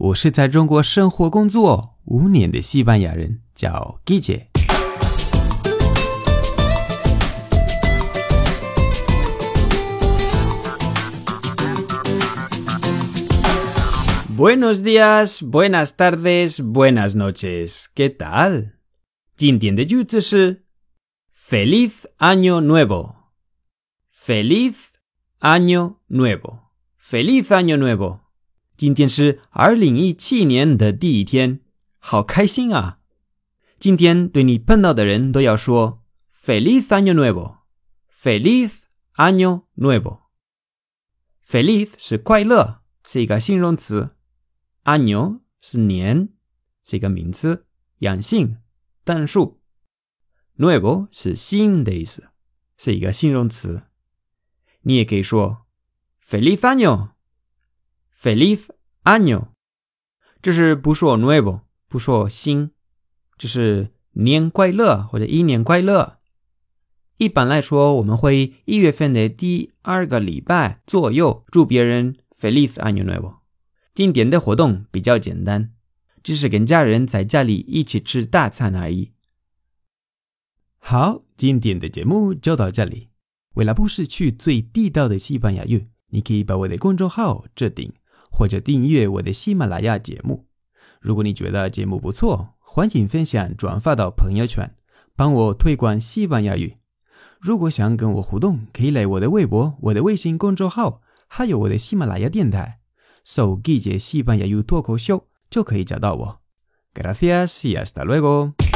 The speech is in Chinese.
我是在中国生活工作五年的西班牙人，叫 Guille。Buenos días, buenas tardes, buenas noches. ¿Qué tal? 今天的句子是 Feliz Año Nuevo. Feliz Año Nuevo. Feliz Año Nuevo. 今天是二零一七年的第一天，好开心啊！今天对你碰到的人都要说 Feliz Año Nuevo. Feliz Año Nuevo. Feliz 是快乐，是一个形容词。año 是年，是一个名词，阳性单数。nuevo 是新的意思，是一个形容词。你也可以说 feliz Año” Feliz año，就是不说 nuevo，不说新，就是年快乐或者一年快乐。一般来说，我们会一月份的第二个礼拜左右祝别人 feliz año nuevo。今天的活动比较简单，只是跟家人在家里一起吃大餐而已。好，今天的节目就到这里。为了不失去最地道的西班牙语，你可以把我的公众号置顶，或者订阅我的喜马拉雅节目。如果你觉得节目不错，欢迎分享转发到朋友圈，帮我推广西班牙语。如果想跟我互动，可以来我的微博、我的微信公众号，还有我的喜马拉雅电台。搜“季节西班牙语脱口秀”就可以找到我。Gracias y hasta luego。